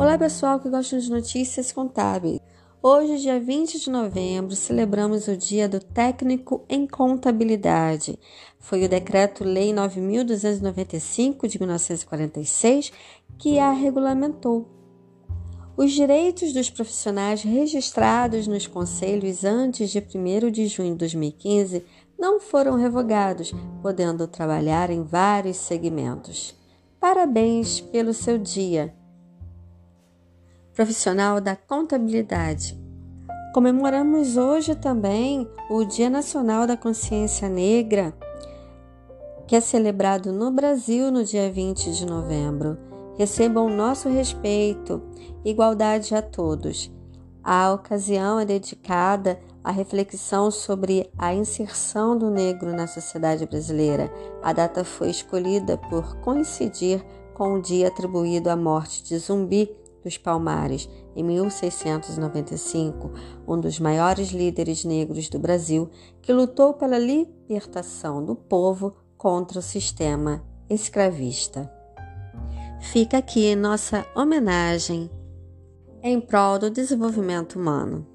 Olá pessoal que gostam de notícias contábeis. Hoje, dia 20 de novembro, celebramos o Dia do Técnico em Contabilidade. Foi o Decreto-Lei 9295 de 1946 que a regulamentou. Os direitos dos profissionais registrados nos conselhos antes de 1 de junho de 2015 não foram revogados, podendo trabalhar em vários segmentos. Parabéns pelo seu dia! Profissional da contabilidade. Comemoramos hoje também o Dia Nacional da Consciência Negra, que é celebrado no Brasil no dia 20 de novembro. Recebam nosso respeito, igualdade a todos. A ocasião é dedicada à reflexão sobre a inserção do negro na sociedade brasileira. A data foi escolhida por coincidir com o dia atribuído à morte de Zumbi dos Palmares, em 1695, um dos maiores líderes negros do Brasil, que lutou pela libertação do povo contra o sistema escravista. Fica aqui nossa homenagem em prol do desenvolvimento humano.